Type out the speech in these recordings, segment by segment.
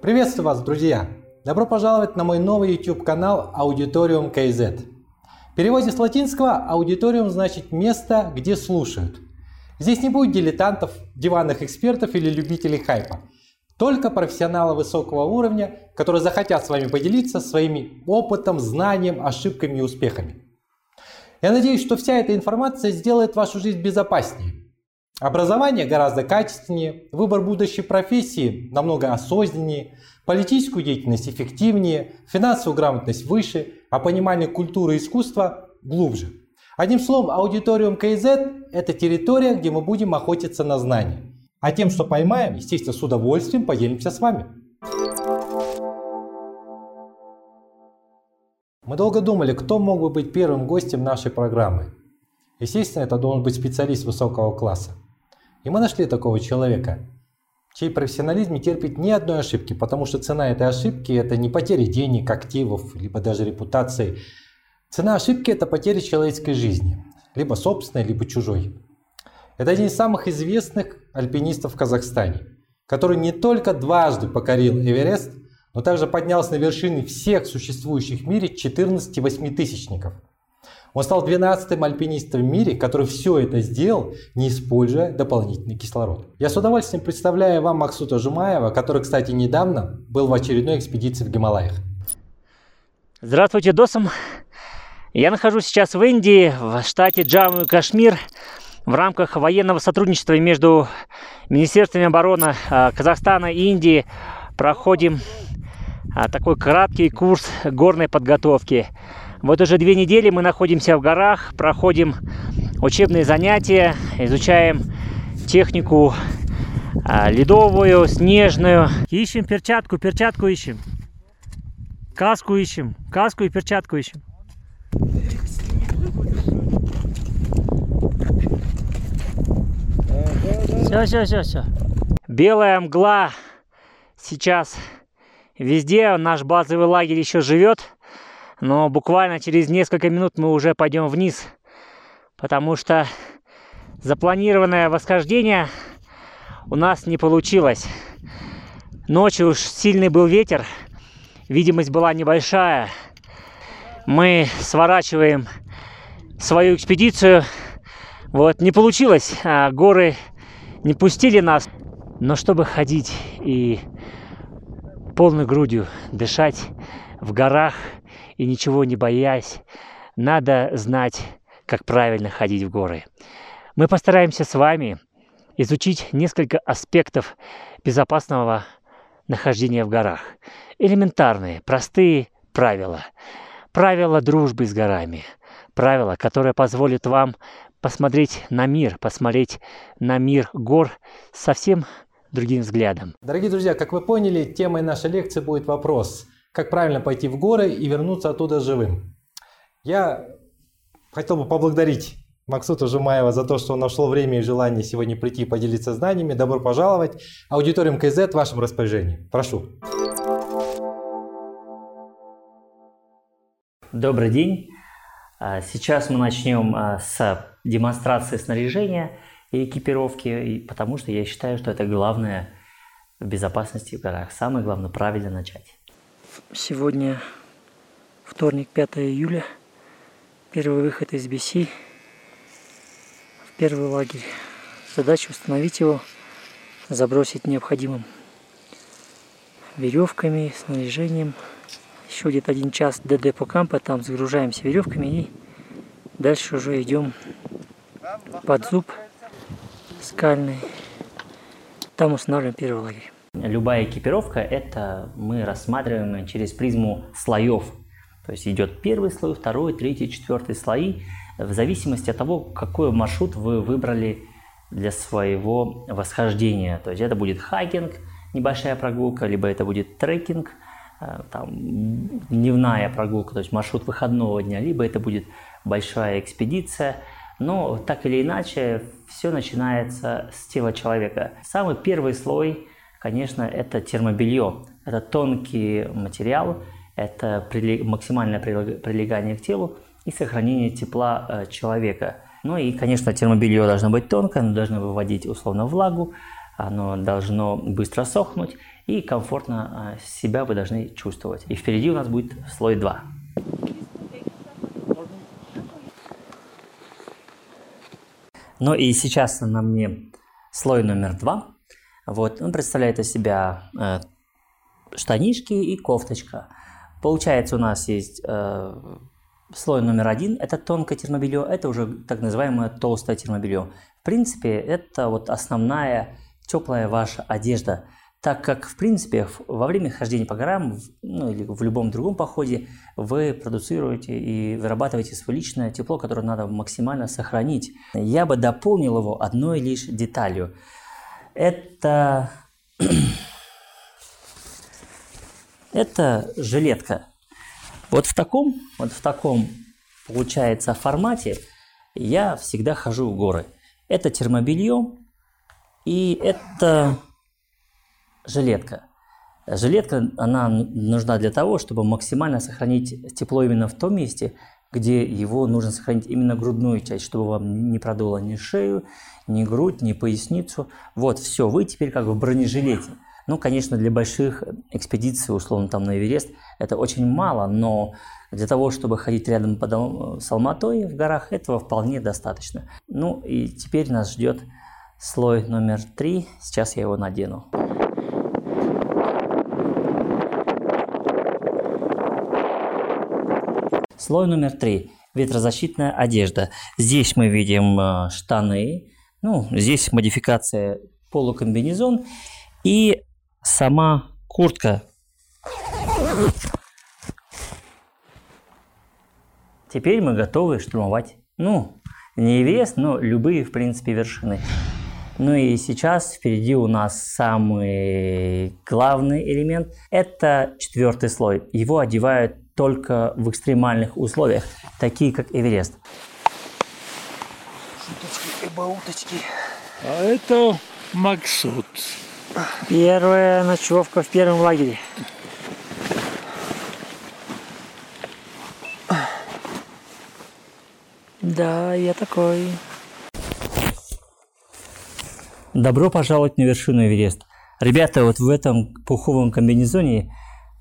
Приветствую вас, друзья! Добро пожаловать на мой новый YouTube канал Аудиториум KZ. В переводе с латинского аудиториум значит место, где слушают. Здесь не будет дилетантов, диванных экспертов или любителей хайпа. Только профессионалы высокого уровня, которые захотят с вами поделиться своими опытом, знанием, ошибками и успехами. Я надеюсь, что вся эта информация сделает вашу жизнь безопаснее. Образование гораздо качественнее, выбор будущей профессии намного осознаннее, политическую деятельность эффективнее, финансовую грамотность выше, а понимание культуры и искусства глубже. Одним словом, аудиториум КЗ – это территория, где мы будем охотиться на знания. А тем, что поймаем, естественно, с удовольствием поделимся с вами. Мы долго думали, кто мог бы быть первым гостем нашей программы. Естественно, это должен быть специалист высокого класса. И мы нашли такого человека, чей профессионализм не терпит ни одной ошибки, потому что цена этой ошибки – это не потеря денег, активов, либо даже репутации. Цена ошибки – это потеря человеческой жизни, либо собственной, либо чужой. Это один из самых известных альпинистов в Казахстане, который не только дважды покорил Эверест, но также поднялся на вершины всех существующих в мире 14 восьмитысячников – он стал 12-м альпинистом в мире, который все это сделал, не используя дополнительный кислород. Я с удовольствием представляю вам Максута Жумаева, который, кстати, недавно был в очередной экспедиции в Гималаях. Здравствуйте, Досам. Я нахожусь сейчас в Индии, в штате Джамму и Кашмир, в рамках военного сотрудничества между Министерствами обороны а, Казахстана и Индии проходим а, такой краткий курс горной подготовки – вот уже две недели мы находимся в горах, проходим учебные занятия, изучаем технику а, ледовую, снежную. Ищем перчатку, перчатку ищем. Каску ищем, каску и перчатку ищем. Все, все, все, все. Белая мгла сейчас везде. Наш базовый лагерь еще живет. Но буквально через несколько минут мы уже пойдем вниз, потому что запланированное восхождение у нас не получилось. Ночью уж сильный был ветер, видимость была небольшая. Мы сворачиваем свою экспедицию. Вот, не получилось, а горы не пустили нас. Но чтобы ходить и полной грудью дышать в горах – и ничего не боясь, надо знать, как правильно ходить в горы. Мы постараемся с вами изучить несколько аспектов безопасного нахождения в горах. Элементарные, простые правила. Правила дружбы с горами. Правила, которые позволят вам посмотреть на мир, посмотреть на мир гор совсем другим взглядом. Дорогие друзья, как вы поняли, темой нашей лекции будет вопрос – как правильно пойти в горы и вернуться оттуда живым. Я хотел бы поблагодарить Максута Жумаева за то, что он нашел время и желание сегодня прийти и поделиться знаниями. Добро пожаловать. Аудиториум КЗ в вашем распоряжении. Прошу. Добрый день. А, сейчас мы начнем а, с демонстрации снаряжения и экипировки, потому что я считаю, что это главное в безопасности в горах. Самое главное правильно начать. Сегодня вторник, 5 июля. Первый выход из BC в первый лагерь. Задача установить его, забросить необходимым веревками, снаряжением. Еще где-то один час до депо кампа, там загружаемся веревками и дальше уже идем под зуб скальный. Там устанавливаем первый лагерь. Любая экипировка – это мы рассматриваем через призму слоев. То есть идет первый слой, второй, третий, четвертый слои, в зависимости от того, какой маршрут вы выбрали для своего восхождения. То есть это будет хайкинг, небольшая прогулка, либо это будет трекинг, э, там, дневная прогулка, то есть маршрут выходного дня, либо это будет большая экспедиция. Но так или иначе, все начинается с тела человека. Самый первый слой – конечно, это термобелье. Это тонкий материал, Это максимальное прилегание к телу и сохранение тепла э, человека. Ну и, конечно, термобелье должно быть тонкое, оно должно выводить условно влагу, оно должно быстро сохнуть и комфортно э, себя вы должны чувствовать. И впереди у нас будет слой 2. Ну и сейчас на мне слой номер два. Вот, он представляет из себя э, штанишки и кофточка. Получается, у нас есть э, слой номер один, это тонкое термобелье, это уже так называемое толстое термобелье. В принципе, это вот основная теплая ваша одежда, так как, в принципе, во время хождения по горам, ну или в любом другом походе, вы продуцируете и вырабатываете свое личное тепло, которое надо максимально сохранить. Я бы дополнил его одной лишь деталью. Это это жилетка. Вот в таком, вот в таком, получается, формате я всегда хожу в горы. Это термобелье и это жилетка. Жилетка, она нужна для того, чтобы максимально сохранить тепло именно в том месте, где его нужно сохранить именно грудную часть, чтобы вам не продуло ни шею, ни грудь, ни поясницу. Вот, все, вы теперь как в бронежилете. Ну, конечно, для больших экспедиций, условно, там на Эверест, это очень мало, но для того, чтобы ходить рядом с Алматой в горах, этого вполне достаточно. Ну, и теперь нас ждет слой номер три. Сейчас я его надену. Слой номер три. Ветрозащитная одежда. Здесь мы видим э, штаны. Ну, здесь модификация полукомбинезон. И сама куртка. Теперь мы готовы штурмовать, ну, не Эверест, но любые, в принципе, вершины. Ну и сейчас впереди у нас самый главный элемент – это четвертый слой. Его одевают только в экстремальных условиях, такие как Эверест. Шуточки и бауточки. А это Максут. Первая ночевка в первом лагере. Да, я такой. Добро пожаловать на вершину Эверест. Ребята, вот в этом пуховом комбинезоне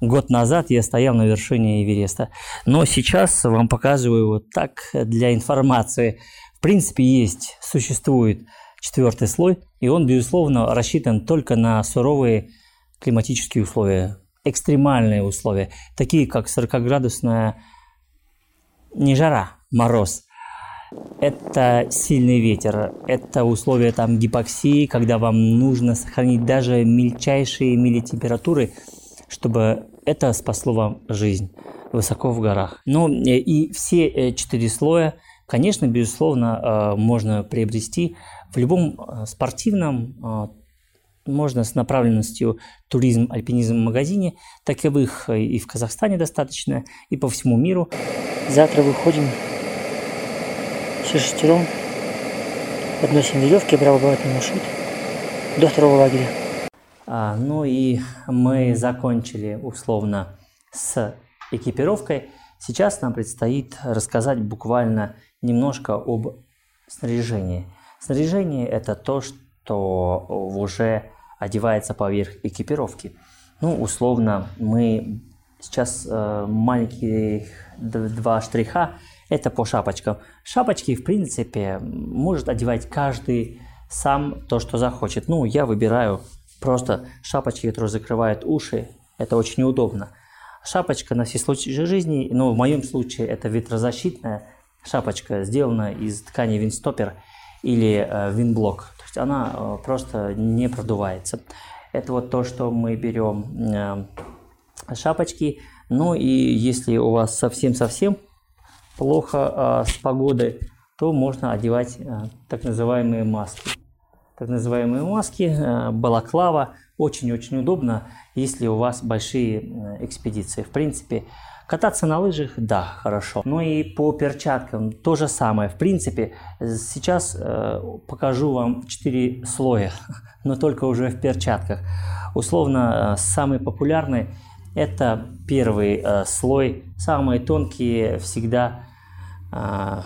год назад я стоял на вершине Эвереста. Но сейчас вам показываю вот так для информации. В принципе, есть, существует четвертый слой, и он, безусловно, рассчитан только на суровые климатические условия, экстремальные условия, такие как 40-градусная не жара, мороз. Это сильный ветер, это условия там гипоксии, когда вам нужно сохранить даже мельчайшие милитемпературы, чтобы это спасло вам жизнь высоко в горах. Ну и все э, четыре слоя, конечно, безусловно, э, можно приобрести в любом э, спортивном, э, можно с направленностью туризм, альпинизм в магазине, таковых э, и в Казахстане достаточно, и по всему миру. Завтра выходим все шестером, подносим веревки, обрабатываем маршрут до второго лагеря. А, ну и мы закончили условно с экипировкой. Сейчас нам предстоит рассказать буквально немножко об снаряжении. Снаряжение – это то, что уже одевается поверх экипировки. Ну, условно, мы сейчас э, маленькие два штриха – это по шапочкам. Шапочки, в принципе, может одевать каждый сам то, что захочет. Ну, я выбираю просто шапочки, которые закрывают уши. Это очень удобно. Шапочка на все случаи жизни, но в моем случае это ветрозащитная шапочка, сделана из ткани винстопер – или э, винблок. То есть она э, просто не продувается. Это вот то, что мы берем э, шапочки. Ну и если у вас совсем-совсем плохо с погодой, то можно одевать так называемые маски. Так называемые маски, балаклава, очень-очень удобно, если у вас большие экспедиции. В принципе, Кататься на лыжах, да, хорошо. Ну и по перчаткам то же самое. В принципе, сейчас э, покажу вам 4 слоя, но только уже в перчатках. Условно, э, самый популярный Это первый э, слой. Самые тонкие всегда э,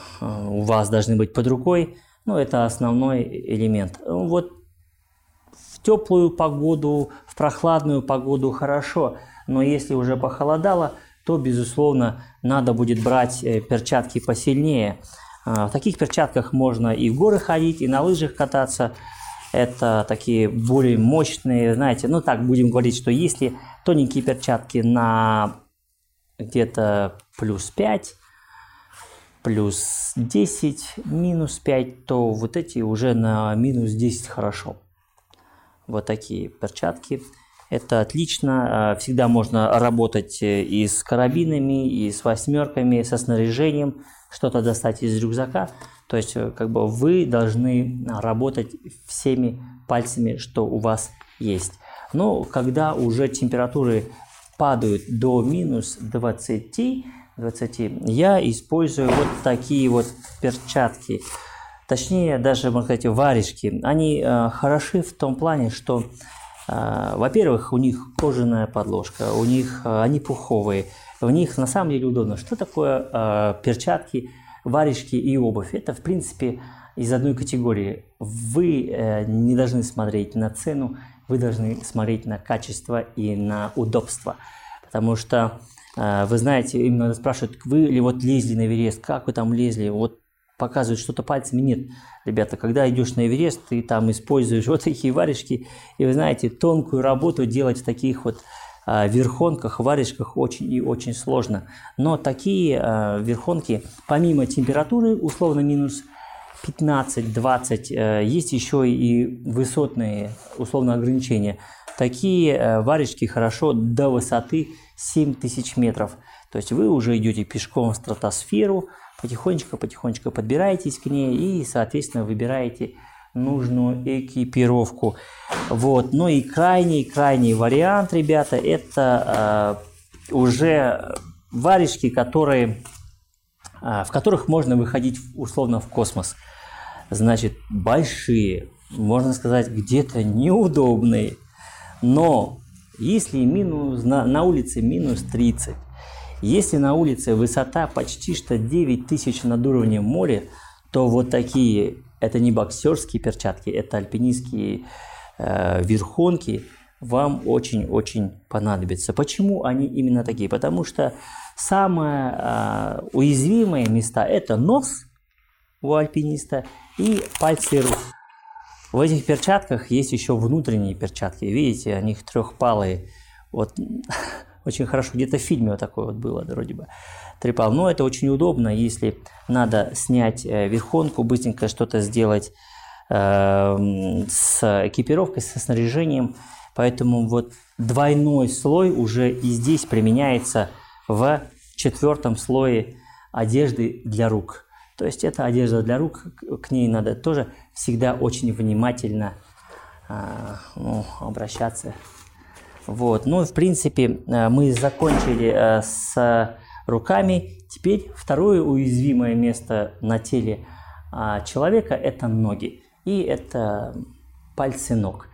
у вас должны быть под рукой. Ну, это основной элемент. Вот в теплую погоду, в прохладную погоду хорошо, но если уже похолодало, то, безусловно, надо будет брать э, перчатки посильнее. А, в таких перчатках можно и в горы ходить, и на лыжах кататься. Это такие более мощные, знаете, ну так будем говорить, что если тоненькие перчатки на где-то плюс 5, плюс 10, минус 5, то вот эти уже на минус 10 хорошо. Вот такие перчатки. Это отлично. А, всегда можно работать э, и с карабинами, и с восьмерками, со снаряжением, что-то достать из рюкзака. То есть, э, как бы вы должны работать всеми пальцами, что у вас есть. Но когда уже температуры падают до минус 20, 20 я использую вот такие вот перчатки. Точнее, даже, можно сказать, варежки. Они э, хороши в том плане, что а, во-первых, у них кожаная подложка, у них а, они пуховые, в них на самом деле удобно. Что такое а, перчатки, варежки и обувь? Это, в принципе, из одной категории. Вы э, не должны смотреть на цену, вы должны смотреть на качество и на удобство. Потому что вы знаете, именно спрашивают, вы ли вот лезли на Эверест, как вы там лезли, вот показывают что-то пальцами. Нет, ребята, когда идешь на Эверест, ты там используешь вот такие варежки, и вы знаете, тонкую работу делать в таких вот а, верхонках, варежках очень и очень сложно. Но такие а, верхонки, помимо температуры, условно минус 15-20, э, есть еще и высотные условно ограничения. Такие э, варежки хорошо до высоты 7000 метров. То есть вы уже идете пешком в стратосферу, потихонечку-потихонечку подбираетесь к ней и, соответственно, выбираете нужную экипировку. Вот. Ну и крайний-крайний вариант, ребята, это э, уже варежки, которые, э, в которых можно выходить условно в космос. Значит, большие, можно сказать, где-то неудобные. Но если минус, на, на улице минус 30, если на улице высота почти что 9 тысяч над уровнем моря, то вот такие, это не боксерские перчатки, это альпинистские э, верхонки, вам очень-очень понадобятся. Почему они именно такие? Потому что самые э, уязвимые места – это нос у альпиниста и пальцы рук. В этих перчатках есть еще внутренние перчатки. Видите, они трехпалые. Вот очень хорошо. Где-то в фильме вот такое вот было, вроде бы. Трепал. Но это очень удобно, если надо снять э, верхонку, быстренько что-то сделать э, с экипировкой, со снаряжением. Поэтому вот двойной слой уже и здесь применяется в четвертом слое одежды для рук. То есть это одежда для рук, к ней надо тоже всегда очень внимательно э, ну, обращаться. Вот. Ну, в принципе, э, мы закончили э, с руками. Теперь второе уязвимое место на теле а, человека – это ноги. И это пальцы ног.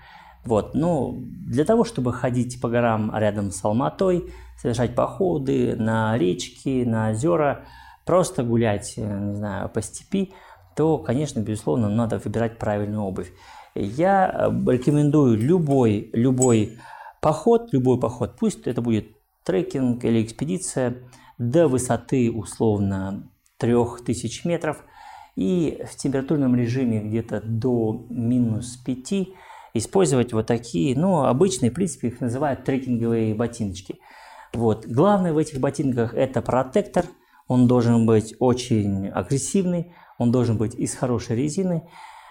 Вот. Ну, для того, чтобы ходить по горам рядом с Алматой, совершать походы на речки, на озера, просто гулять, э, не знаю, по степи, то, конечно, безусловно, надо выбирать правильную обувь. Я рекомендую любой, любой Поход, любой поход, пусть это будет трекинг или экспедиция до высоты условно 3000 метров и в температурном режиме где-то до минус 5 использовать вот такие, ну, обычные, в принципе, их называют трекинговые ботиночки. Вот. Главное в этих ботинках это протектор, он должен быть очень агрессивный, он должен быть из хорошей резины.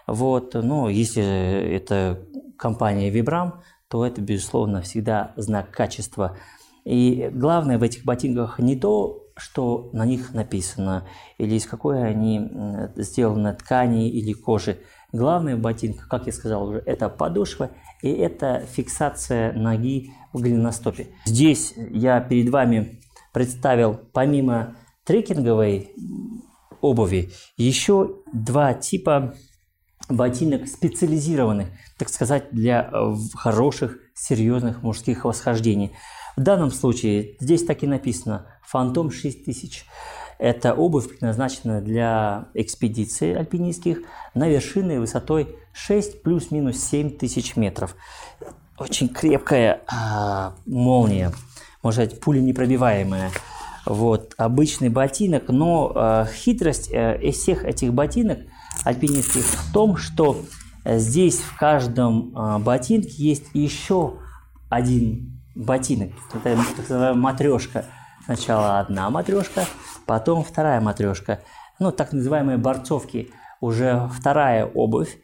Вот. Но если это компания Vibram, то это, безусловно, всегда знак качества. И главное в этих ботинках не то, что на них написано, или из какой они сделаны ткани или кожи. Главное в ботинках, как я сказал уже, это подошва и это фиксация ноги в голеностопе. Здесь я перед вами представил помимо трекинговой обуви еще два типа ботинок специализированных, так сказать, для э, хороших, серьезных мужских восхождений. В данном случае здесь так и написано «Фантом 6000». Это обувь предназначена для экспедиций альпинистских на вершины высотой 6 плюс-минус 7 тысяч метров. Очень крепкая а, молния, может быть, пуля непробиваемая. Вот, обычный ботинок, но э, хитрость э, всех этих ботинок альпинистских в том, что здесь в каждом э, ботинке есть еще один ботинок, это так называемая матрешка. Сначала одна матрешка, потом вторая матрешка. Ну, так называемые борцовки, уже вторая обувь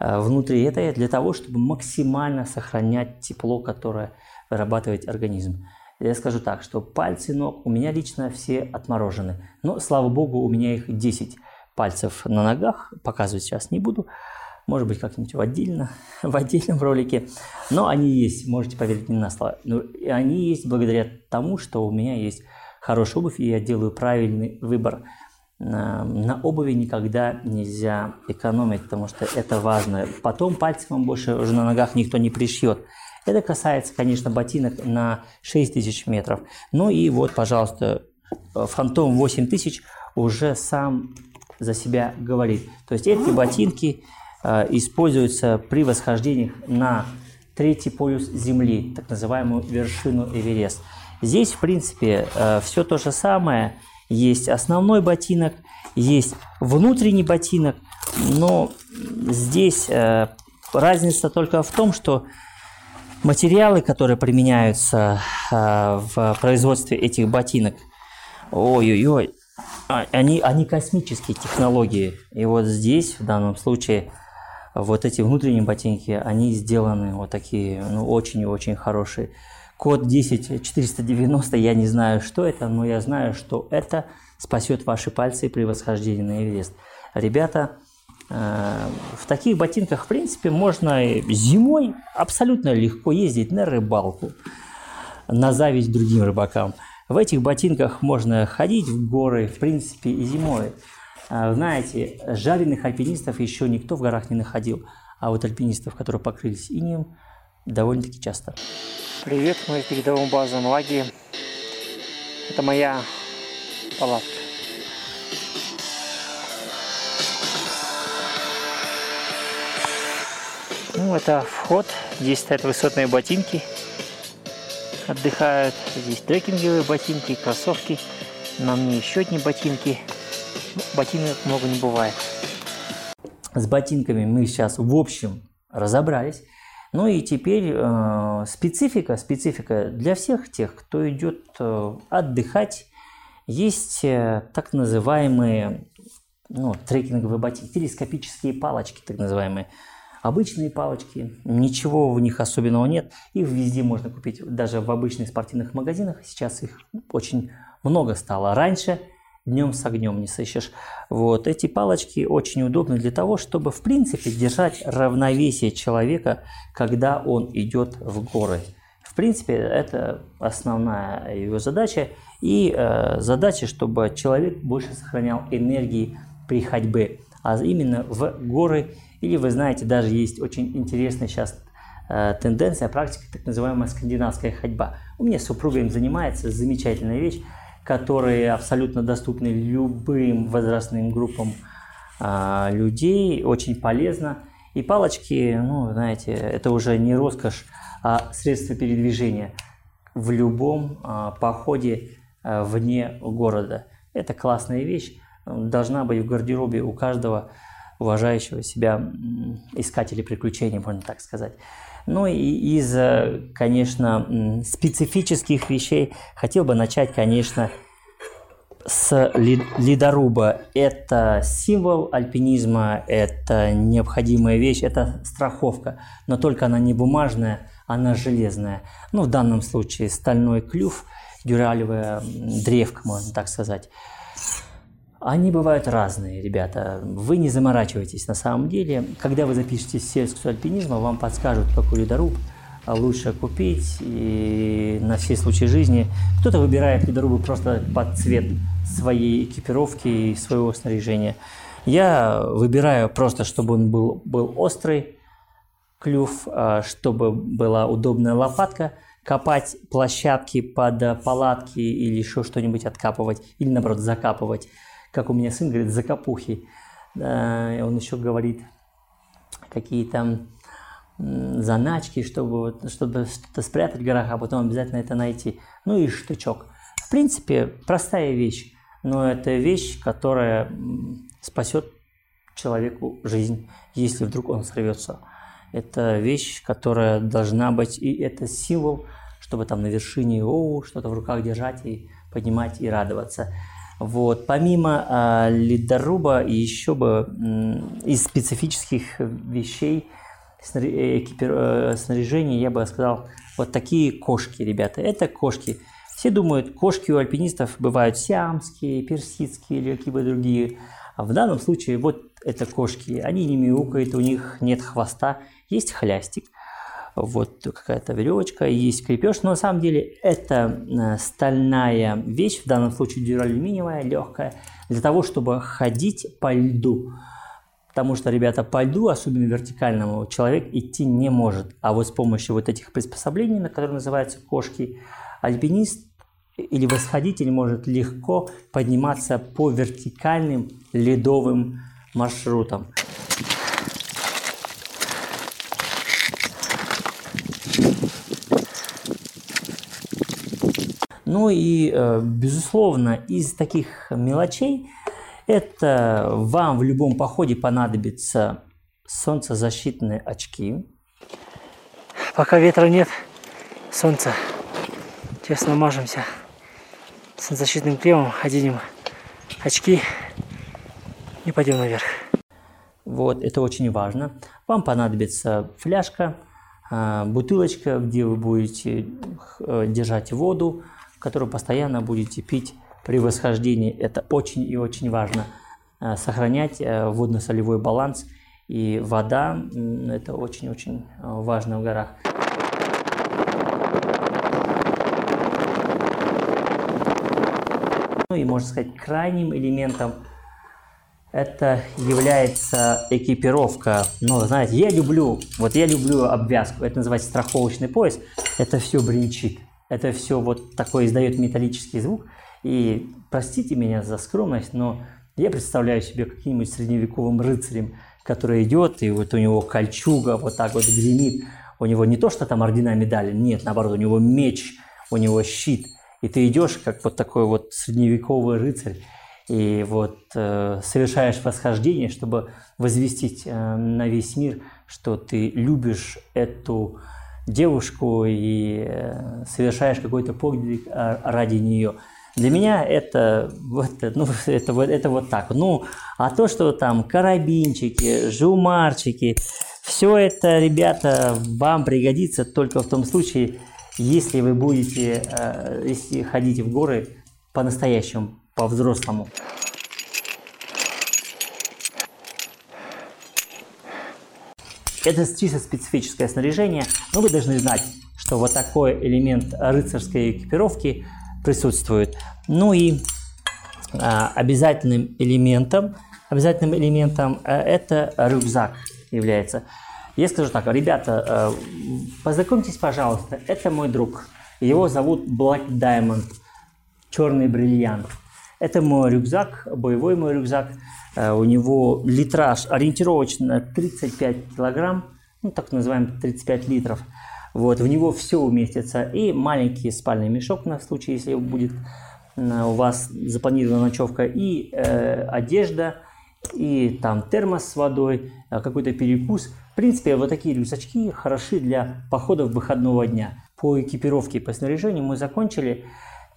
э, внутри этой для того, чтобы максимально сохранять тепло, которое вырабатывает организм. Я скажу так, что пальцы ног у меня лично все отморожены. Но, слава богу, у меня их 10 пальцев на ногах. Показывать сейчас не буду. Может быть, как-нибудь в, отдельно, в отдельном ролике. Но они есть, можете поверить мне на слово. Но они есть благодаря тому, что у меня есть хорошая обувь, и я делаю правильный выбор. На обуви никогда нельзя экономить, потому что это важно. Потом пальцы вам больше уже на ногах никто не пришьет. Это касается, конечно, ботинок на 6000 метров. Ну и вот, пожалуйста, Фантом 8000 уже сам за себя говорит. То есть эти ботинки э, используются при восхождениях на третий полюс Земли, так называемую вершину Эверест. Здесь, в принципе, э, все то же самое. Есть основной ботинок, есть внутренний ботинок, но здесь э, разница только в том, что Материалы, которые применяются э, в производстве этих ботинок, ой-ой-ой, а, они, они космические технологии. И вот здесь, в данном случае, вот эти внутренние ботинки, они сделаны вот такие, ну, очень и очень хорошие. Код 10490, я не знаю, что это, но я знаю, что это спасет ваши пальцы при восхождении на Эверест. Ребята, в таких ботинках, в принципе, можно зимой абсолютно легко ездить на рыбалку, на зависть другим рыбакам. В этих ботинках можно ходить в горы, в принципе, и зимой. Э, знаете, жареных альпинистов еще никто в горах не находил, а вот альпинистов, которые покрылись инеем, довольно-таки часто. Привет, мы в передовом базовом лагере. Это моя палатка. Ну, это вход. Здесь стоят высотные ботинки. Отдыхают. Здесь трекинговые ботинки, кроссовки. На мне еще одни ботинки. Ну, ботинок много не бывает. С ботинками мы сейчас в общем разобрались. Ну и теперь э, специфика, специфика для всех тех, кто идет э, отдыхать. Есть э, так называемые ну, трекинговые ботинки, телескопические палочки, так называемые. Обычные палочки, ничего в них особенного нет. Их везде можно купить, даже в обычных спортивных магазинах. Сейчас их очень много стало. Раньше днем с огнем не сыщешь. Вот эти палочки очень удобны для того, чтобы в принципе держать равновесие человека, когда он идет в горы. В принципе, это основная его задача. И э, задача, чтобы человек больше сохранял энергии при ходьбе, а именно в горы или вы знаете, даже есть очень интересная сейчас э, тенденция, практика, так называемая скандинавская ходьба. У меня супруга им занимается, замечательная вещь, которая абсолютно доступна любым возрастным группам э, людей, очень полезно. И палочки, ну, знаете, это уже не роскошь, а средство передвижения в любом э, походе э, вне города. Это классная вещь, должна быть в гардеробе у каждого уважающего себя искателя приключений, можно так сказать. Ну и из, э, конечно, специфических вещей хотел бы начать, конечно, с ледоруба. Это символ альпинизма, это необходимая вещь, это страховка. Но только она не бумажная, она железная. Ну, в данном случае стальной клюв, дюралевая древка, можно так сказать. Они бывают разные, ребята. Вы не заморачивайтесь на самом деле. Когда вы запишете сельскую альпинизма, вам подскажут, какой ледоруб лучше купить и на все случаи жизни. Кто-то выбирает ледорубы просто под цвет своей экипировки и своего снаряжения. Я выбираю просто, чтобы он был, был острый клюв, а, чтобы была удобная лопатка – копать площадки под палатки или еще что-нибудь откапывать, или наоборот закапывать, как у меня сын говорит, закапухи. Он еще говорит какие-то заначки, чтобы, чтобы что-то спрятать в горах, а потом обязательно это найти. Ну и штучок. В принципе, простая вещь, но это вещь, которая спасет человеку жизнь, если вдруг он сорвется. Это вещь, которая должна быть, и это символ, чтобы там на вершине о, что-то в руках держать и поднимать и радоваться. Вот. Помимо э, ледоруба, еще бы э, из специфических вещей, экипир... э, снаряжения, я бы сказал, вот такие кошки, ребята. Это кошки. Все думают, кошки у альпинистов бывают сиамские, персидские или какие-то другие. А в данном случае вот это кошки. Они не мяукают, у них нет хвоста, есть хлястик. Вот какая-то веревочка, есть крепеж. Но на самом деле это э, стальная вещь, в данном случае дюралюминиевая, легкая, для того, чтобы ходить по льду. Потому что, ребята, по льду, особенно вертикальному, человек идти не может. А вот с помощью вот этих приспособлений, на которые называются кошки, альпинист или восходитель может легко подниматься по вертикальным ледовым маршрутам. Ну и, э, безусловно, из таких мелочей это вам в любом походе понадобится солнцезащитные очки. Пока ветра нет, солнце, честно мажемся солнцезащитным кремом, оденем очки и пойдем наверх. Вот, это очень важно. Вам понадобится фляжка, а, бутылочка, где вы будете э, держать воду, которую постоянно будете пить при восхождении. Это очень и очень важно. А, сохранять э, водно-солевой баланс. И вода – это очень-очень э, важно в горах. Ну и, можно сказать, крайним элементом это является экипировка. Ну, знаете, я люблю, вот я люблю обвязку, это называется страховочный пояс, это все бренчит, это все вот такой издает металлический звук. И простите меня за скромность, но я представляю себе каким-нибудь средневековым рыцарем, который идет, и вот у него кольчуга вот так вот гремит. У него не то, что там ордена медали, нет, наоборот, у него меч, у него щит. И ты идешь, как вот такой вот средневековый рыцарь, и вот э, совершаешь восхождение, чтобы возвестить э, на весь мир, что ты любишь эту девушку и э, совершаешь какой-то подвиг э, ради нее. Для меня это вот, ну, это, вот, это вот так. Ну, а то, что там карабинчики, жумарчики, все это, ребята, вам пригодится только в том случае, если вы будете, э, если ходите в горы по-настоящему, по-взрослому. Это чисто специфическое снаряжение, но вы должны знать, что вот такой элемент рыцарской экипировки присутствует. Ну и а, обязательным элементом, обязательным элементом а, это рюкзак является. Я скажу так, ребята, а, познакомьтесь, пожалуйста, это мой друг. Его зовут Black Diamond, черный бриллиант. Это мой рюкзак, боевой мой рюкзак. Э, у него литраж ориентировочно 35 килограмм, ну так называемый 35 литров. Вот, в него все уместится. И маленький спальный мешок на случай, если будет э, у вас запланирована ночевка, и э, одежда, и там термос с водой, э, какой-то перекус. В принципе, вот такие рюкзачки хороши для походов выходного дня. По экипировке и по снаряжению мы закончили.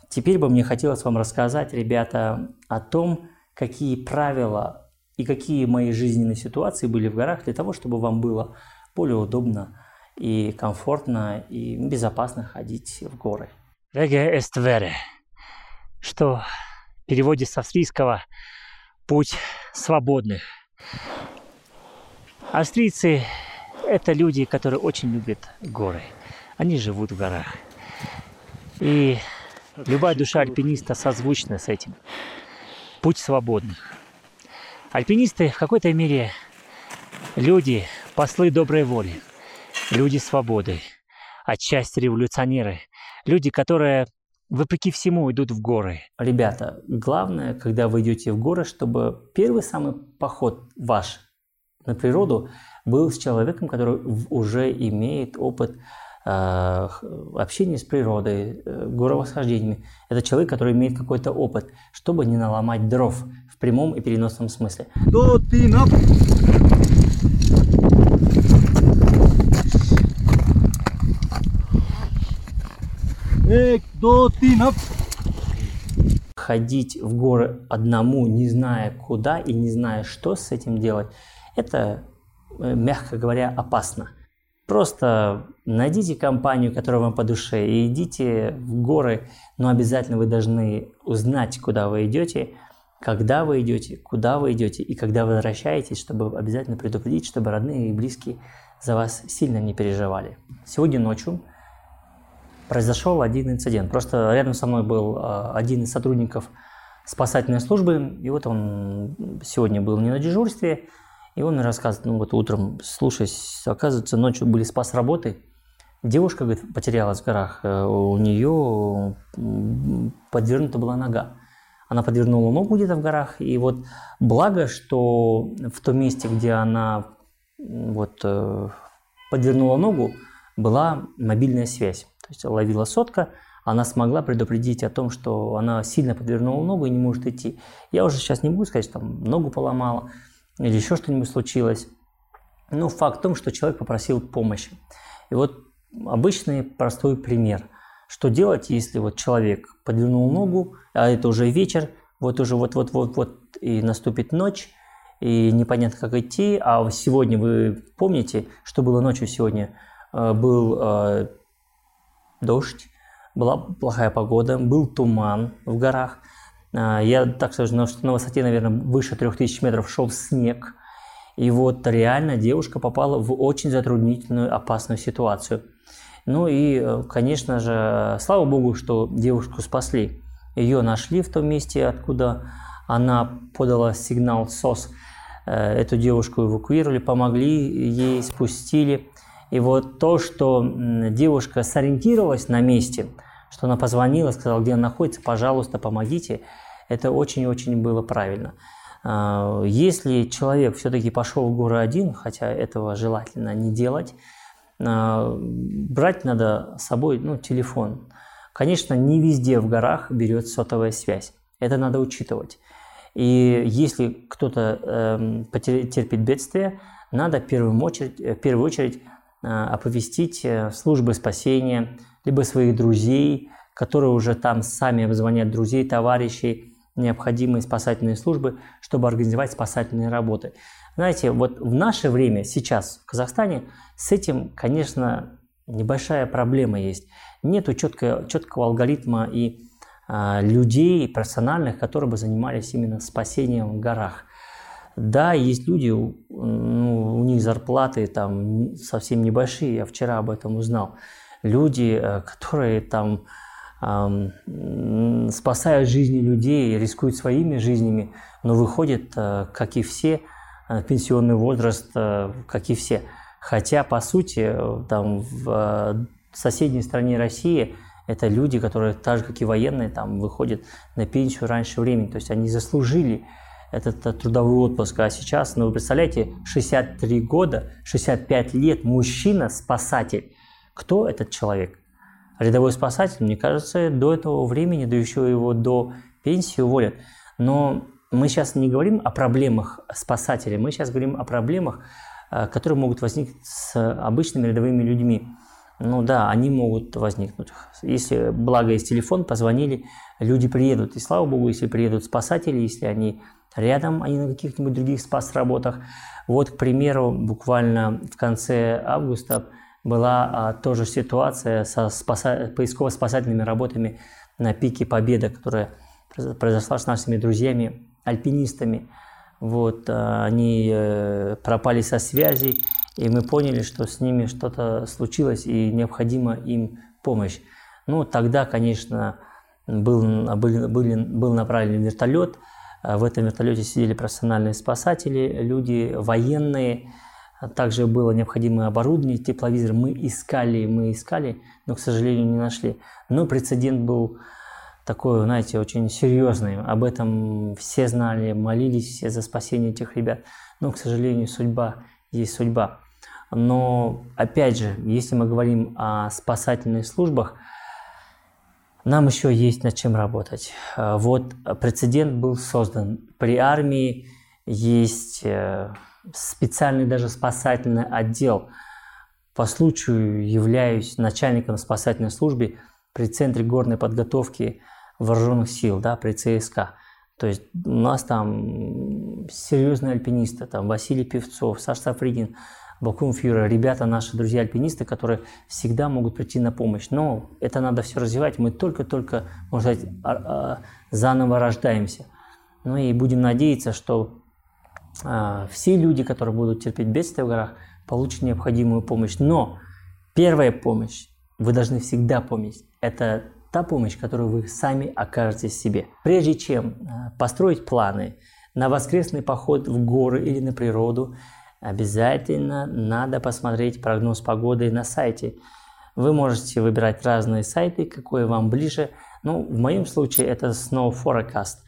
Теперь бы мне хотелось вам рассказать, ребята, о том, какие правила и какие мои жизненные ситуации были в горах для того, чтобы вам было более удобно и комфортно и безопасно ходить в горы. Веге est vere, что в переводе с австрийского «путь свободных». Австрийцы – это люди, которые очень любят горы. Они живут в горах. И Любая душа альпиниста созвучна с этим. Путь свободных. Альпинисты в какой-то мере люди, послы доброй воли, люди свободы. отчасти революционеры. Люди, которые вопреки всему идут в горы. Ребята, главное, когда вы идете в горы, чтобы первый самый поход ваш на природу был с человеком, который уже имеет опыт э, общения с природой, э, горовосхождениями. Это человек, который имеет какой-то опыт, чтобы не наломать дров в прямом и переносном смысле. Ходить в горы одному, не зная куда и не зная, что с этим делать, это, э, мягко говоря, опасно. Просто найдите компанию, которая вам по душе, и идите в горы, но обязательно вы должны узнать, куда вы идете, когда вы идете, куда вы идете и когда вы возвращаетесь, чтобы обязательно предупредить, чтобы родные и близкие за вас сильно не переживали. Сегодня ночью произошел один инцидент. Просто рядом со мной был а, один из сотрудников спасательной службы, и вот он сегодня был не на дежурстве, и он мне рассказывает, ну вот утром, слушай, оказывается, ночью были спас-работы, девушка, говорит, потерялась в горах, э, у нее подвернута была нога. Она подвернула ногу где-то в горах, и вот благо, что в том месте, где она вот э, подвернула ногу, была мобильная связь. То есть ловила сотка, она смогла предупредить о том, что она сильно подвернула ногу и не может идти. Я уже сейчас не буду сказать, что там ногу поломала или еще что-нибудь случилось. Но факт в том, что человек попросил помощи. И вот обычный простой пример. Что делать, если вот человек подвернул ногу, а это уже вечер, вот уже вот-вот-вот-вот и наступит ночь, и непонятно, как идти, а сегодня вы помните, что было ночью сегодня? Э, был э, дождь, была плохая погода, был туман в горах. А, я так скажу, что на высоте, наверное, выше 3000 метров шел снег. И вот реально девушка попала в очень затруднительную, опасную ситуацию. Ну и, э, конечно же, слава богу, что девушку спасли. Ее нашли в том месте, откуда она подала сигнал СОС. Э, эту девушку эвакуировали, помогли ей, спустили. И вот то, что девушка сориентировалась на месте, что она позвонила, сказала, где она находится, пожалуйста, помогите, это очень-очень было правильно. А, если человек все-таки пошел в горы один, хотя этого желательно не делать, а, брать надо с собой ну, телефон. Конечно, не везде в горах берет сотовая связь. Это надо учитывать. И если кто-то э, терпит бедствие, надо в первую очередь, в первую очередь Э, оповестить э, службы спасения, либо своих друзей, которые уже там сами обзвонят друзей, товарищей, необходимые спасательные службы, чтобы организовать спасательные работы. Знаете, вот в наше время, сейчас в Казахстане, с этим, конечно, небольшая проблема есть. Нету четкого, четкого алгоритма и а, людей профессиональных, которые бы занимались именно спасением в горах. Да, есть люди, ну, у них зарплаты там совсем небольшие, я вчера об этом узнал. Люди, э, которые там спасают жизни людей, рискуют своими жизнями, но выходят, э, как и все, э, пенсионный возраст, как и все. Хотя, по сути, там в соседней стране России это люди, которые так же, как и военные, там выходят на пенсию раньше времени. То есть они заслужили этот трудовой отпуск. А сейчас, ну вы представляете, 63 года, 65 лет, мужчина-спасатель. Кто этот человек? Рядовой спасатель, мне кажется, до этого времени, да еще его до пенсии уволят. Но мы сейчас не говорим о проблемах спасателей, мы сейчас говорим о проблемах, э, которые могут возникнуть с обычными рядовыми людьми. Ну да, они могут возникнуть. Если, благо, есть телефон, позвонили, люди приедут. И слава богу, если приедут спасатели, если они рядом, а не на каких-нибудь других спас-работах. Вот, к примеру, буквально в конце августа была а, тоже ситуация со спаса... поисково-спасательными работами на пике Победы, которая произошла с нашими друзьями, альпинистами. Вот, а, они э, пропали со связи, и мы поняли, что с ними что-то случилось, и необходима им помощь. Ну, тогда, конечно, был, был, был, был направлен вертолет – в этом вертолете сидели профессиональные спасатели, люди военные, А также было необходимое оборудование, тепловизор. Мы искали, мы искали, но, к сожалению, не нашли. Но прецедент был такой, знаете, очень серьезный. Об этом все знали, молились все за спасение этих ребят. Но, к сожалению, судьба есть судьба. Но, опять же, если мы говорим о спасательных службах, нам еще есть над чем работать. А, вот прецедент был создан. При армии есть э, специальный даже спасательный отдел. По случаю являюсь начальником спасательной службы при Центре горной подготовки вооруженных сил, да, при ЦСК. То есть у нас там серьезные альпинисты, там Василий Певцов, Саша Сафридин, Бакум Фьюра, ребята наши друзья-альпинисты, которые всегда могут прийти на помощь. Но это надо все развивать. Мы только-только, можно сказать, а, а, заново рождаемся. Ну и будем надеяться, что все люди, которые будут терпеть бедствия в горах, получат необходимую помощь. Но первая помощь, вы должны всегда помнить, это та помощь, которую вы сами окажете себе. Прежде чем а, построить планы на воскресный поход в горы или на природу, обязательно надо посмотреть прогноз погоды на сайте. Вы можете выбирать разные сайты, какой вам ближе. Ну, в моем случае это Snow Forecast –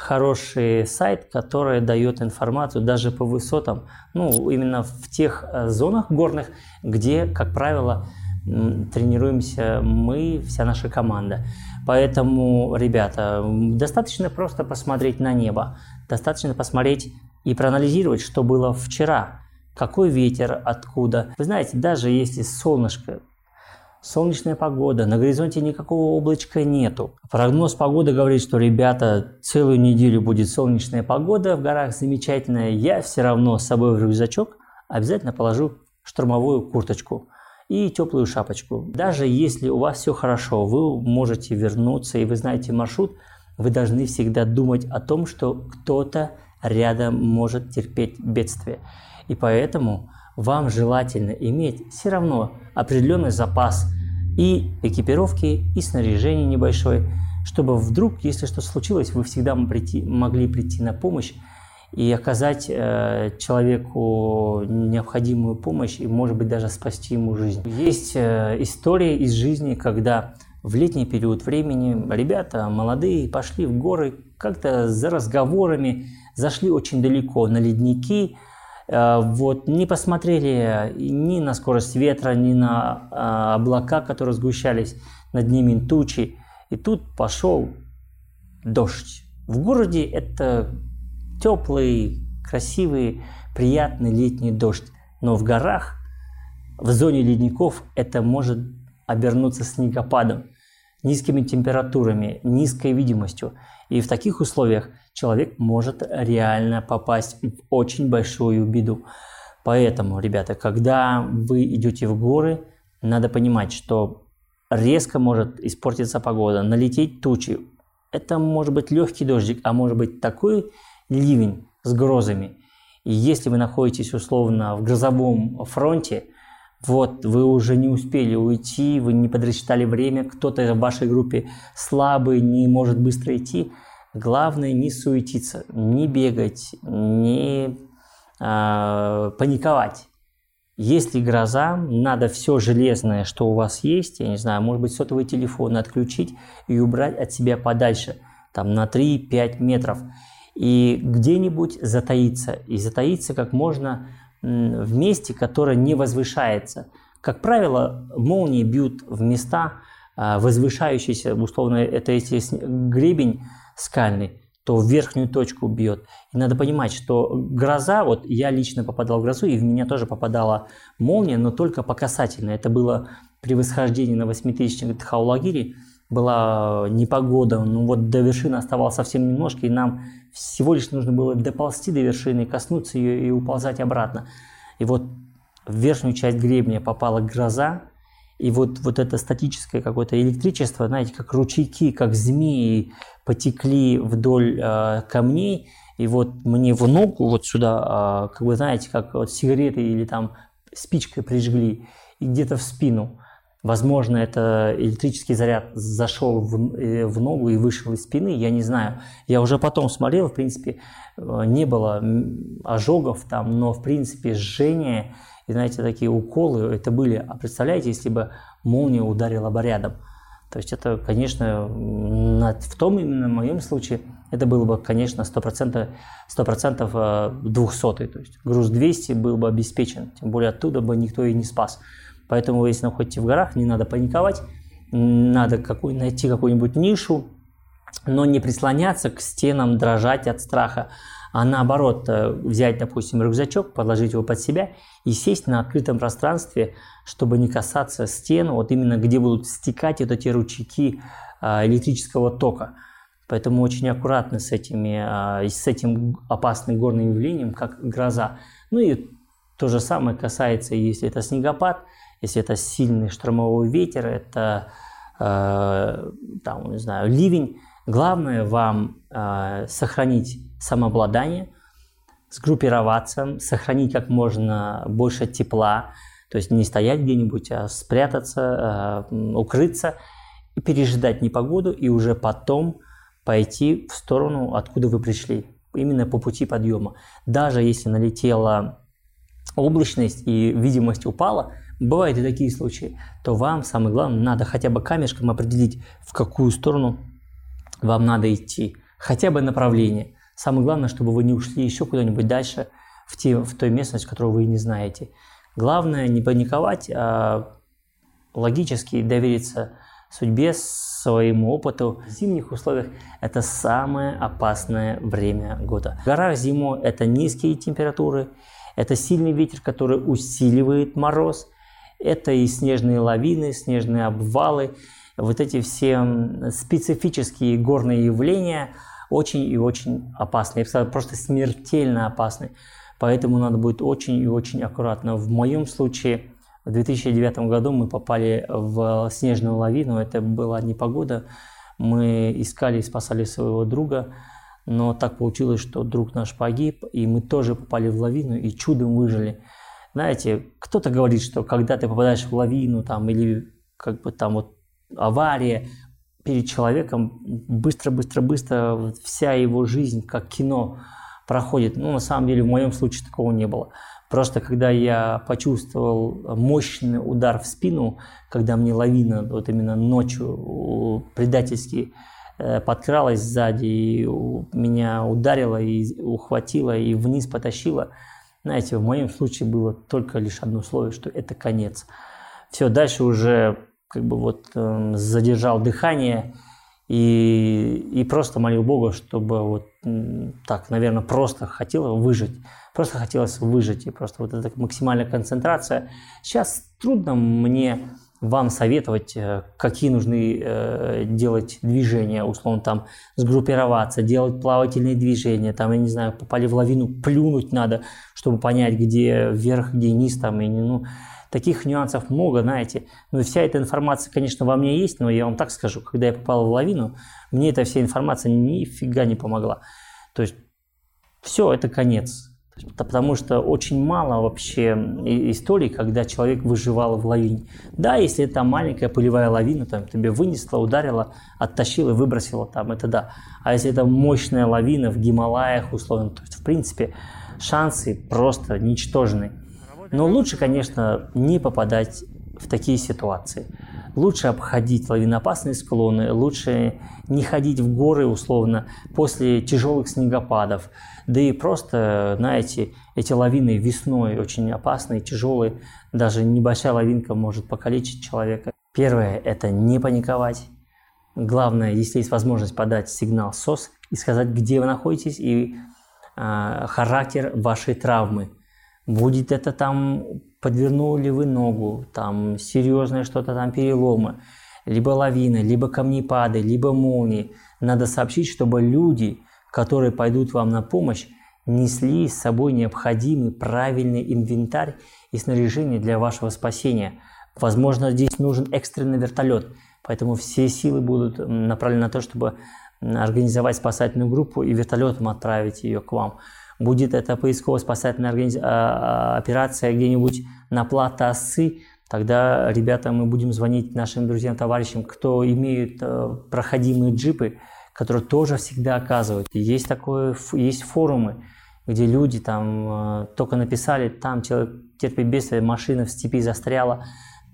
хороший сайт, который дает информацию даже по высотам, ну, именно в тех э, зонах горных, где, как правило, тренируемся мы, вся наша команда. Поэтому, ребята, достаточно просто посмотреть на небо, достаточно посмотреть и проанализировать, что было вчера, какой ветер, откуда. Вы знаете, даже если солнышко солнечная погода, на горизонте никакого облачка нету. Прогноз погоды говорит, что, ребята, целую неделю будет солнечная погода в горах замечательная. Я все равно с собой в рюкзачок обязательно положу штурмовую курточку и теплую шапочку. Даже если у вас все хорошо, вы можете вернуться и вы знаете маршрут, вы должны всегда думать о том, что кто-то рядом может терпеть бедствие. И поэтому вам желательно иметь все равно определенный запас и экипировки, и снаряжения небольшой, чтобы вдруг, если что случилось, вы всегда могли прийти на помощь и оказать э, человеку необходимую помощь и, может быть, даже спасти ему жизнь. Есть э, история из жизни, когда в летний период времени ребята молодые пошли в горы как-то за разговорами, зашли очень далеко на ледники, вот, не посмотрели ни на скорость ветра, ни на а, облака, которые сгущались над ними, тучи. И тут пошел дождь. В городе это теплый, красивый, приятный летний дождь. Но в горах, в зоне ледников, это может обернуться снегопадом, низкими температурами, низкой видимостью. И в таких условиях человек может реально попасть в очень большую беду. Поэтому, ребята, когда вы идете в горы, надо понимать, что резко может испортиться погода, налететь тучи. Это может быть легкий дождик, а может быть такой ливень с грозами. И если вы находитесь условно в грозовом фронте, вот вы уже не успели уйти, вы не подрасчитали время, кто-то в вашей группе слабый, не может быстро идти – Главное не суетиться, не бегать, не э, паниковать. Если гроза, надо все железное, что у вас есть, я не знаю, может быть сотовый телефон отключить и убрать от себя подальше, там на 3-5 метров. И где-нибудь затаиться. И затаиться как можно в месте, которое не возвышается. Как правило, молнии бьют в места а, возвышающиеся, условно, это если гребень скальный, то в верхнюю точку бьет. И надо понимать, что гроза, вот я лично попадал в грозу, и в меня тоже попадала молния, но только по касательной. Это было при восхождении на 8000 Тхаулагири, была непогода, ну вот до вершины оставалось совсем немножко, и нам всего лишь нужно было доползти до вершины, коснуться ее и уползать обратно. И вот в верхнюю часть гребня попала гроза, и вот, вот это статическое какое-то электричество, знаете, как ручейки, как змеи потекли вдоль э, камней, и вот мне в ногу вот сюда, э, как вы знаете, как вот сигареты или там спичкой прижгли, и где-то в спину. Возможно, это электрический заряд зашел в, э, в ногу и вышел из спины, я не знаю. Я уже потом смотрел, в принципе, э, не было ожогов там, но, в принципе, жжение и, знаете, такие уколы, это были. А представляете, если бы молния ударила бы рядом? То есть это, конечно, в том именно моем случае, это было бы, конечно, 100%, 100% 200, то есть груз 200 был бы обеспечен, тем более оттуда бы никто и не спас. Поэтому, если находитесь в горах, не надо паниковать, надо какой, найти какую-нибудь нишу, но не прислоняться к стенам, дрожать от страха, а наоборот э, взять, допустим, рюкзачок, подложить его под себя и сесть на открытом пространстве, чтобы не касаться стен, вот именно где будут стекать вот эти ручейки а, электрического тока. Поэтому очень аккуратно с, этими, а, с этим опасным горным явлением, как гроза. Ну и то же самое касается, если это снегопад – если это сильный штормовой ветер, это э, там, не знаю, ливень. Главное вам э, сохранить самообладание, сгруппироваться, сохранить как можно больше тепла, то есть не стоять где-нибудь, а спрятаться, э, укрыться и пережидать непогоду, и уже потом пойти в сторону, откуда вы пришли, именно по пути подъема. Даже если налетела облачность и видимость упала, бывают и такие случаи, то вам, самое главное, надо хотя бы камешком определить, в какую сторону вам надо идти, хотя бы направление. Самое главное, чтобы вы не ушли еще куда-нибудь дальше, в, те, в той местность, которую вы не знаете. Главное не паниковать, а логически довериться судьбе, своему опыту. В зимних условиях это самое опасное время года. В горах зимой это низкие температуры, это сильный ветер, который усиливает мороз – это и снежные лавины, снежные обвалы, вот эти все специфические горные явления очень и очень опасны. Я бы сказал, просто смертельно опасны. Поэтому надо будет очень и очень аккуратно. В моем случае в 2009 году мы попали в снежную лавину. Это была непогода. Мы искали и спасали своего друга. Но так получилось, что друг наш погиб, и мы тоже попали в лавину и чудом выжили. Знаете, кто-то говорит, что когда ты попадаешь в лавину там, или как бы там вот авария перед человеком, быстро-быстро-быстро вся его жизнь, как кино, проходит. Ну, на самом деле, в моем случае такого не было. Просто когда я почувствовал мощный удар в спину, когда мне лавина вот именно ночью предательски э, подкралась сзади и меня ударила и ухватила и вниз потащила – знаете, в моем случае было только лишь одно условие, что это конец. Все, дальше уже как бы вот э, задержал дыхание и, и просто молил Бога, чтобы вот так, наверное, просто хотел выжить. Просто хотелось выжить, и просто вот эта максимальная концентрация. Сейчас трудно мне вам советовать, э, какие нужны э, делать движения, условно там сгруппироваться, делать плавательные движения, там, я не знаю, попали в лавину, плюнуть надо, чтобы понять, где вверх, где низ, там, и ну, таких нюансов много, знаете. Ну, вся эта информация, конечно, во мне есть, но я вам так скажу, когда я попал в лавину, мне эта вся информация нифига не помогла. То есть все, это конец. Потому что очень мало вообще историй, когда человек выживал в лавине. Да, если это маленькая пылевая лавина, там тебе вынесла, ударила, оттащила, выбросила, там это да. А если это мощная лавина в Гималаях, условно, то есть в принципе шансы просто ничтожны. Но лучше, конечно, не попадать в такие ситуации. Лучше обходить лавиноопасные склоны, лучше не ходить в горы условно после тяжелых снегопадов. Да и просто, знаете, эти лавины весной очень опасные, тяжелые. Даже небольшая лавинка может покалечить человека. Первое – это не паниковать. Главное, если есть возможность подать сигнал СОС и сказать, где вы находитесь и э, характер вашей травмы. Будет это там, подвернули вы ногу, там серьезное что-то там переломы, либо лавины, либо камнепады, либо молнии. Надо сообщить, чтобы люди которые пойдут вам на помощь, несли с собой необходимый правильный инвентарь и снаряжение для вашего спасения. Возможно, здесь нужен экстренный вертолет, поэтому все силы будут направлены на то, чтобы организовать спасательную группу и вертолетом отправить ее к вам. Будет это поисково-спасательная организ... А, а, операция где-нибудь на плато осы, Тогда, ребята, мы будем звонить нашим друзьям, товарищам, кто имеют э, проходимые джипы, которые тоже всегда оказывают. Есть такое, есть форумы, где люди там э, только написали, там человек терпит бедствие, машина в степи застряла,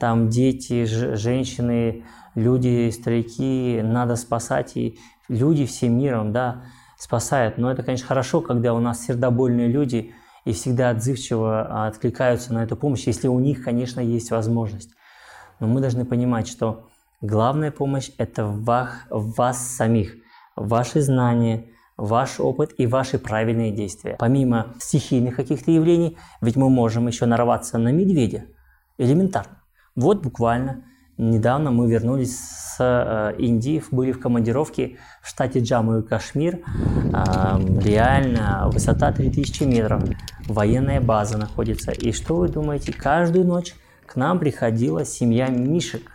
там дети, женщины, люди, старики, надо спасать, и люди всем миром, да, спасают. Но это, конечно, хорошо, когда у нас сердобольные люди и всегда отзывчиво откликаются на эту помощь, если у них, конечно, есть возможность. Но мы должны понимать, что главная помощь – это в вас самих, ваши знания, ваш опыт и ваши правильные действия. Помимо стихийных каких-то явлений, ведь мы можем еще нарваться на медведя. Элементарно. Вот буквально недавно мы вернулись с э, Индии, были в командировке в штате Джамму и Кашмир. Реально высота 3000 метров, военная база находится. И что вы думаете, каждую ночь к нам приходила семья Мишек.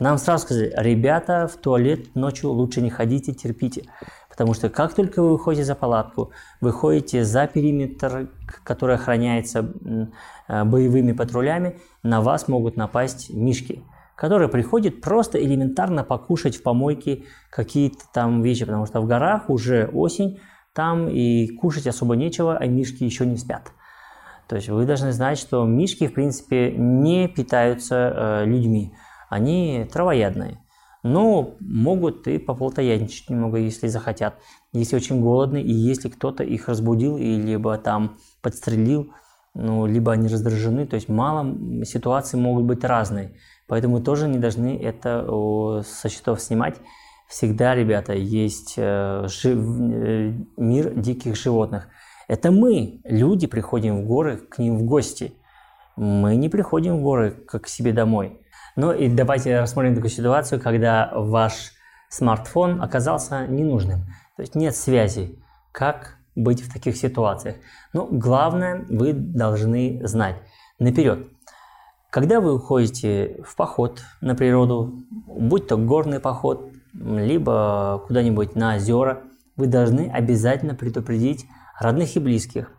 Нам сразу сказали, ребята, в туалет ночью лучше не ходите, терпите. Потому что как только вы выходите за палатку, выходите за периметр, который охраняется э, боевыми патрулями, на вас могут напасть мишки, которые приходят просто элементарно покушать в помойке какие-то там вещи, потому что в горах уже осень, там и кушать особо нечего, а мишки еще не спят. То есть вы должны знать, что мишки, в принципе, не питаются э, людьми. Они травоядные но могут и поплотоядничать немного, если захотят. Если очень голодны, и если кто-то их разбудил, и либо там подстрелил, ну, либо они раздражены, то есть мало ситуаций могут быть разные. Поэтому тоже не должны это со счетов снимать. Всегда, ребята, есть э, жив... Э, мир диких животных. Это мы, люди, приходим в горы к ним в гости. Мы не приходим в горы как к себе домой. Ну и давайте рассмотрим такую ситуацию, когда ваш смартфон оказался ненужным. То есть нет связи. Как быть в таких ситуациях? Ну, главное, вы должны знать наперед. Когда вы уходите в поход на природу, будь то горный поход, либо куда-нибудь на озера, вы должны обязательно предупредить родных и близких,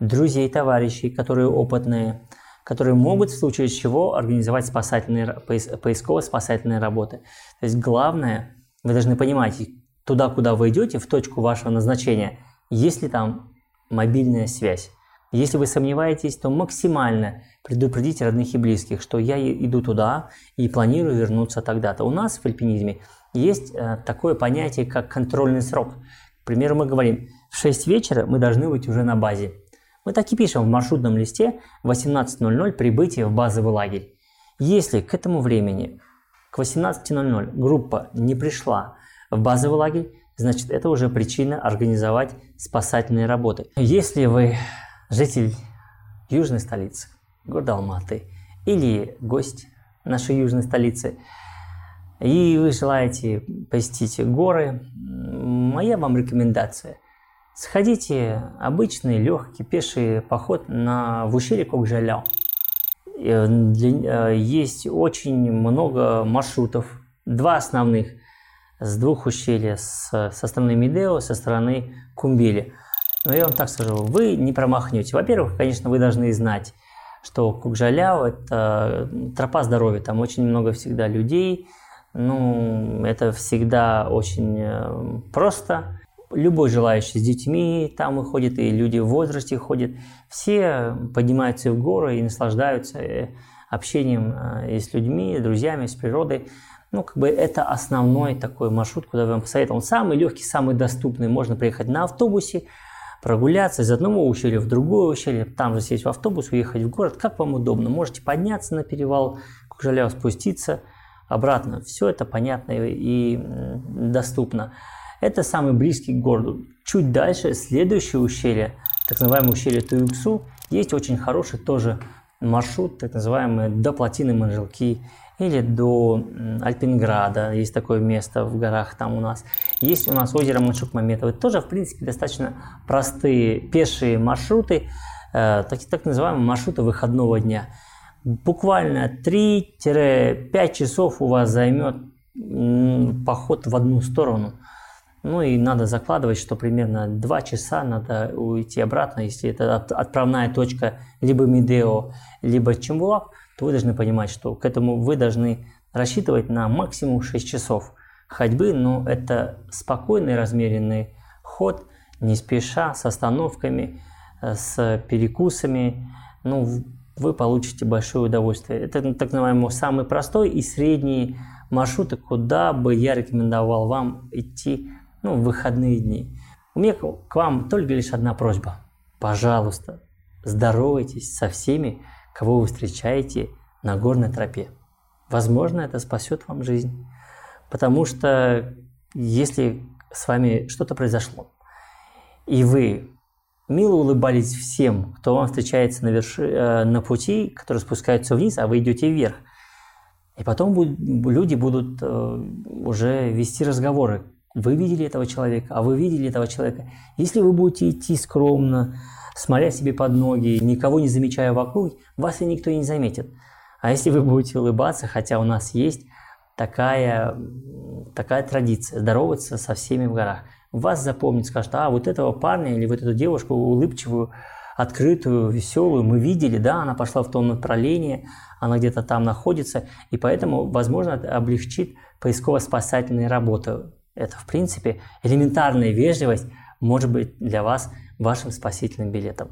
друзей, товарищей, которые опытные, которые могут в случае чего организовать спасательные, поисково-спасательные работы. То есть главное, вы должны понимать, туда, куда вы идете, в точку вашего назначения, есть ли там мобильная связь. Если вы сомневаетесь, то максимально предупредите родных и близких, что я иду туда и планирую вернуться тогда-то. У нас в альпинизме есть э, такое понятие, как контрольный срок. К примеру, мы говорим, в 6 вечера мы должны быть уже на базе. Мы так и пишем в маршрутном листе 18.00 прибытие в базовый лагерь. Если к этому времени, к 18.00, группа не пришла в базовый лагерь, значит это уже причина организовать спасательные работы. Если вы житель южной столицы, города Алматы, или гость нашей южной столицы, и вы желаете посетить горы, моя вам рекомендация. Сходите обычный легкий пеший поход на, в ущелье Кокжаляо. Э, есть очень много маршрутов, два основных. С двух ущелья, с, со стороны Медео, со стороны Кумбили. Но я вам так скажу, вы не промахнете. Во-первых, конечно, вы должны знать, что Кукжаляо – это тропа здоровья, там очень много всегда людей, ну, это всегда очень э, просто, любой желающий с детьми там выходит, и люди в возрасте ходят. Все поднимаются в горы и наслаждаются э, общением э, и с людьми, и с друзьями, с природой. Ну, как бы это основной такой маршрут, куда я вам посоветовал. Он самый легкий, самый доступный. Можно приехать на автобусе, прогуляться из одного ущелья в другое ущелье, там же сесть в автобус, уехать в город, как вам удобно. Можете подняться на перевал Кукжаляу, спуститься обратно. Все это понятно и доступно. Это самый близкий к городу. Чуть дальше, следующее ущелье, так называемое ущелье Туюксу, есть очень хороший тоже маршрут, так называемый до плотины Манжелки или до Альпинграда, есть такое место в горах там у нас. Есть у нас озеро Маншук-Маметово, это тоже, в принципе, достаточно простые пешие маршруты, э, так, так называемые маршруты выходного дня. Буквально 3-5 часов у вас займет поход в одну сторону – Ну и надо закладывать, что примерно 2 часа надо уйти обратно. Если это отправная точка либо Медео, либо Чембулак, то вы должны понимать, что к этому вы должны рассчитывать на максимум 6 часов ходьбы, но это спокойный, размеренный ход, не спеша, с остановками, э, с перекусами. Ну, вы получите большое удовольствие. Это так называемый самый простой и средний маршруты, куда бы я рекомендовал вам идти ну, в выходные дни. У меня к вам только лишь одна просьба. Пожалуйста, здоровайтесь со всеми, кого вы встречаете на горной тропе. Возможно, это спасет вам жизнь. Потому что если с вами что-то произошло, и вы мило улыбались всем, кто вам встречается на, верши, э, на пути, который спускается вниз, а вы идете вверх, и потом люди будут э, уже вести разговоры, вы видели этого человека, а вы видели этого человека. Если вы будете идти скромно, смотря себе под ноги, никого не замечая вокруг, вас и никто не заметит. А если вы будете улыбаться, хотя у нас есть такая, такая традиция, здороваться со всеми в горах. Вас запомнит, скажут, а вот этого парня или вот эту девушку улыбчивую, открытую, веселую, мы видели, да, она пошла в том направлении, она где-то там находится, и поэтому, возможно, облегчит поисково-спасательные работы это, в принципе, элементарная вежливость может быть для вас вашим спасительным билетом.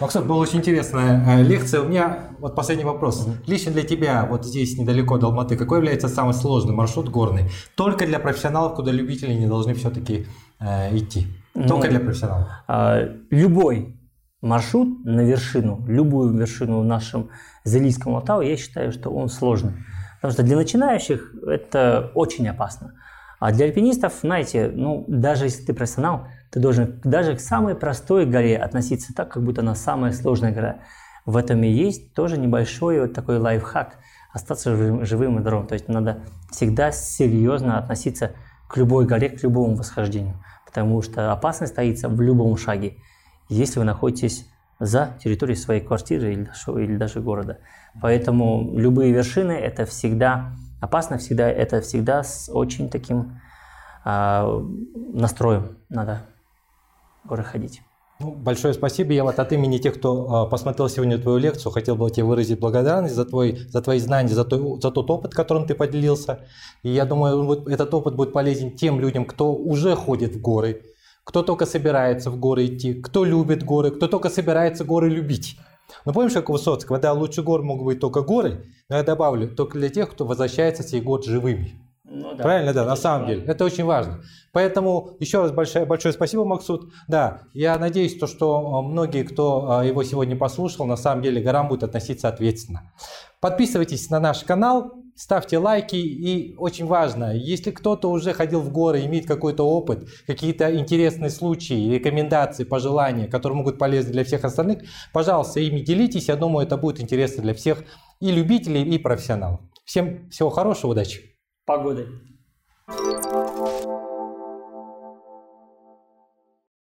Максут, была очень интересная э, лекция. У меня вот последний вопрос. Лично для тебя, вот здесь недалеко до Алматы, какой является самый сложный маршрут горный? Только для профессионалов, куда любители не должны все-таки э, идти? Только ну, для профессионалов? Э, любой маршрут на вершину, любую вершину в нашем Залийском Алтау, я считаю, что он сложный. Потому что для начинающих это очень опасно. А для альпинистов, знаете, ну, даже если ты профессионал, ты должен даже к самой простой горе относиться так, как будто она самая сложная гора. В этом и есть тоже небольшой вот такой лайфхак – остаться живым и здоровым. То есть надо всегда серьезно относиться к любой горе, к любому восхождению. Потому что опасность стоится в любом шаге, если вы находитесь за территорией своей квартиры или даже, города. Поэтому любые вершины – это всегда опасно всегда, это всегда с очень таким э, настроем надо горы ходить. Ну, большое спасибо. Я вот от имени тех, кто э, посмотрел сегодня твою лекцию, хотел бы тебе выразить благодарность за, твой, за твои знания, за, той, за тот опыт, которым ты поделился. И я думаю, вот этот опыт будет полезен тем людям, кто уже ходит в горы, кто только собирается в горы идти, кто любит горы, кто только собирается горы любить. Но помнишь, как у Высоцкого, да, лучше гор могут быть только горы, но я добавлю, только для тех, кто возвращается сей год живыми. Ну, да. Правильно, да, на самом деле. Это очень важно. Поэтому еще раз большое, большое спасибо, Максут. Да, я надеюсь, то, что многие, кто а, его сегодня послушал, на самом деле горам будут относиться ответственно. Подписывайтесь на наш канал, ставьте лайки и очень важно, если кто-то уже ходил в горы, имеет какой-то опыт, какие-то интересные случаи, рекомендации, пожелания, которые могут полезны для всех остальных, пожалуйста, ими делитесь, я думаю, это будет интересно для всех и любителей, и профессионалов. Всем всего хорошего, удачи! Погоды!